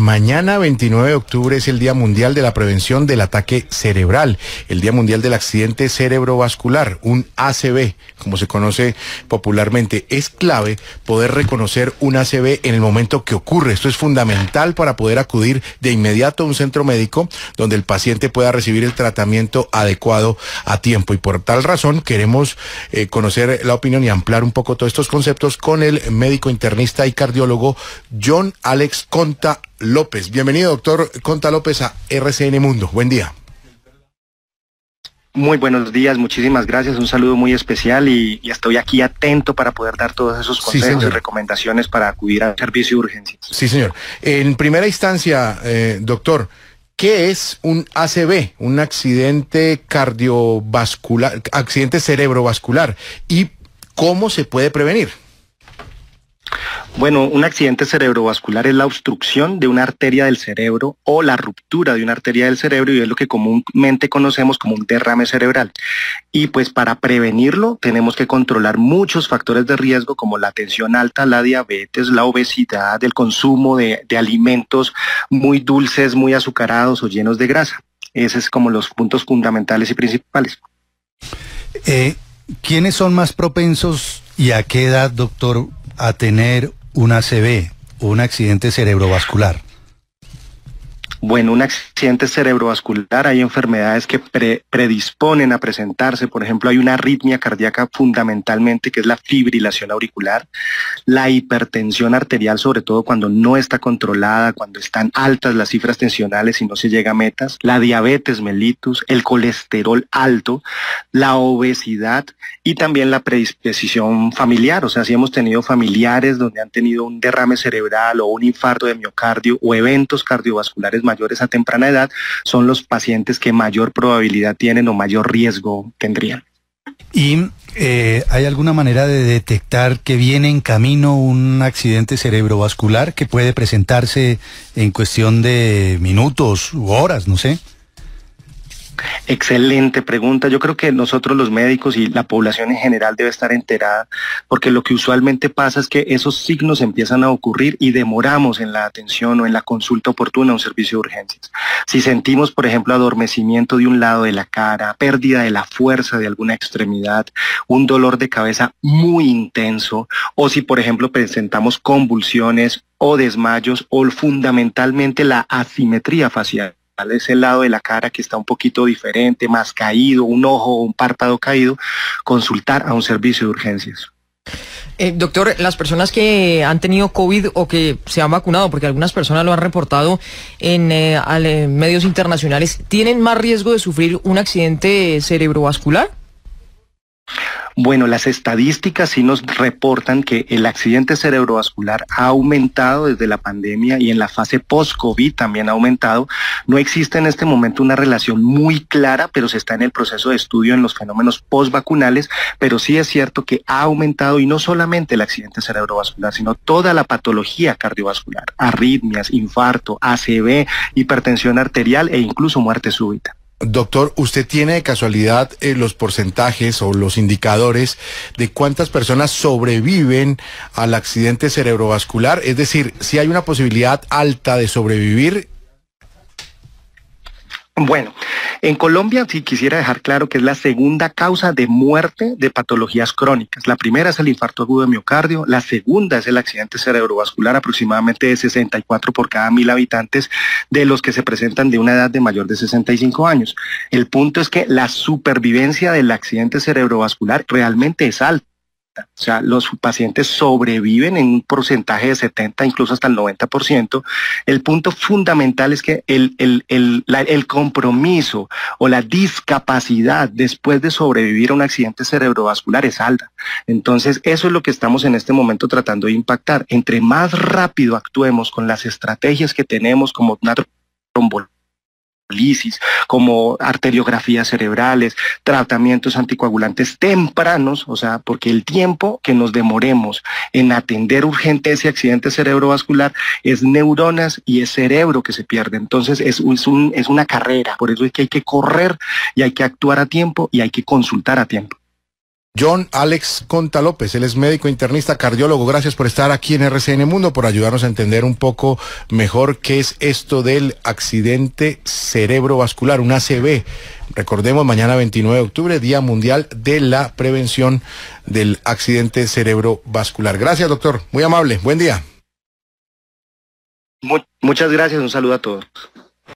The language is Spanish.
Mañana 29 de octubre es el Día Mundial de la Prevención del Ataque Cerebral, el Día Mundial del Accidente Cerebrovascular, un ACV, como se conoce popularmente. Es clave poder reconocer un ACV en el momento que ocurre. Esto es fundamental para poder acudir de inmediato a un centro médico donde el paciente pueda recibir el tratamiento adecuado a tiempo. Y por tal razón queremos eh, conocer la opinión y ampliar un poco todos estos conceptos con el médico internista y cardiólogo John Alex Conta López. Bienvenido, doctor Conta López, a RCN Mundo. Buen día. Muy buenos días, muchísimas gracias, un saludo muy especial y, estoy aquí atento para poder dar todos esos consejos y recomendaciones para acudir al servicio de urgencias. Sí, señor. En primera instancia, eh, doctor, ¿qué es un ACV, un accidente cardiovascular, accidente cerebrovascular? ¿Y cómo se puede prevenir? Bueno, un accidente cerebrovascular es la obstrucción de una arteria del cerebro o la ruptura de una arteria del cerebro y es lo que comúnmente conocemos como un derrame cerebral. Y pues para prevenirlo tenemos que controlar muchos factores de riesgo como la tensión alta, la diabetes, la obesidad, el consumo de, alimentos muy dulces, muy azucarados o llenos de grasa. Esos es como los puntos fundamentales y principales. Eh, ¿Quiénes son más propensos y a qué edad, doctor, a tener un ACV, un accidente cerebrovascular? Bueno, un accidente cerebrovascular, hay enfermedades que predisponen a presentarse. Por ejemplo, hay una arritmia cardíaca fundamentalmente, que es la fibrilación auricular, la hipertensión arterial, sobre todo cuando no está controlada, cuando están altas las cifras tensionales y no se llega a metas, la diabetes mellitus, el colesterol alto, la obesidad y también la predisposición familiar. O sea, si hemos tenido familiares donde han tenido un derrame cerebral o un infarto de miocardio o eventos cardiovasculares mayores a temprana edad son los pacientes que mayor probabilidad tienen o mayor riesgo tendrían. ¿Y eh, hay alguna manera de detectar que viene en camino un accidente cerebrovascular que puede presentarse en cuestión de minutos u horas, no sé? Excelente pregunta. Yo creo que nosotros los médicos y la población en general debe estar enterada, porque lo que usualmente pasa es que esos signos empiezan a ocurrir y demoramos en la atención o en la consulta oportuna a un servicio de urgencias. Si sentimos, por ejemplo, adormecimiento de un lado de la cara, pérdida de la fuerza de alguna extremidad, un dolor de cabeza muy intenso, o si, por ejemplo, presentamos convulsiones o desmayos, o fundamentalmente la asimetría facial ese lado de la cara que está un poquito diferente, más caído, un ojo o un párpado caído, consultar a un servicio de urgencias. Eh, doctor, las personas que han tenido COVID o que se han vacunado, porque algunas personas lo han reportado en eh, eh, medios internacionales, ¿tienen más riesgo de sufrir un accidente cerebrovascular? Bueno, las estadísticas sí nos reportan que el accidente cerebrovascular ha aumentado desde la pandemia y en la fase post-COVID también ha aumentado. No existe en este momento una relación muy clara, pero se está en el proceso de estudio en los fenómenos post-vacunales, pero sí es cierto que ha aumentado y no solamente el accidente cerebrovascular, sino toda la patología cardiovascular, arritmias, infarto, ACV, hipertensión arterial e incluso muerte súbita. Doctor, ¿usted tiene de casualidad eh, los porcentajes o los indicadores de cuántas personas sobreviven al accidente cerebrovascular? Es decir, si hay una posibilidad alta de sobrevivir bueno, en Colombia sí quisiera dejar claro que es la segunda causa de muerte de patologías crónicas. La primera es el infarto agudo de miocardio, la segunda es el accidente cerebrovascular, aproximadamente de 64 por cada mil habitantes de los que se presentan de una edad de mayor de 65 años. El punto es que la supervivencia del accidente cerebrovascular realmente es alta. O sea, los pacientes sobreviven en un porcentaje de 70, incluso hasta el 90%. El punto fundamental es que el, el, compromiso o la discapacidad después de sobrevivir a un accidente cerebrovascular es alta. Entonces, eso es lo que estamos en este momento tratando de impactar. Entre más rápido actuemos con las estrategias que tenemos como una trombología, como arteriografías cerebrales, tratamientos anticoagulantes tempranos, o sea, porque el tiempo que nos demoremos en atender urgente ese accidente cerebrovascular es neuronas y es cerebro que se pierde. Entonces es, un, es una carrera, por eso es que hay que correr y hay que actuar a tiempo y hay que consultar a tiempo. John Alex Conta López, él es médico internista, cardiólogo. Gracias por estar aquí en RCN Mundo, por ayudarnos a entender un poco mejor qué es esto del accidente cerebrovascular, un ACV. Recordemos, mañana 29 de octubre, Día Mundial de la Prevención del Accidente Cerebrovascular. Gracias, doctor. Muy amable. Buen día. muchas gracias. Un saludo a todos.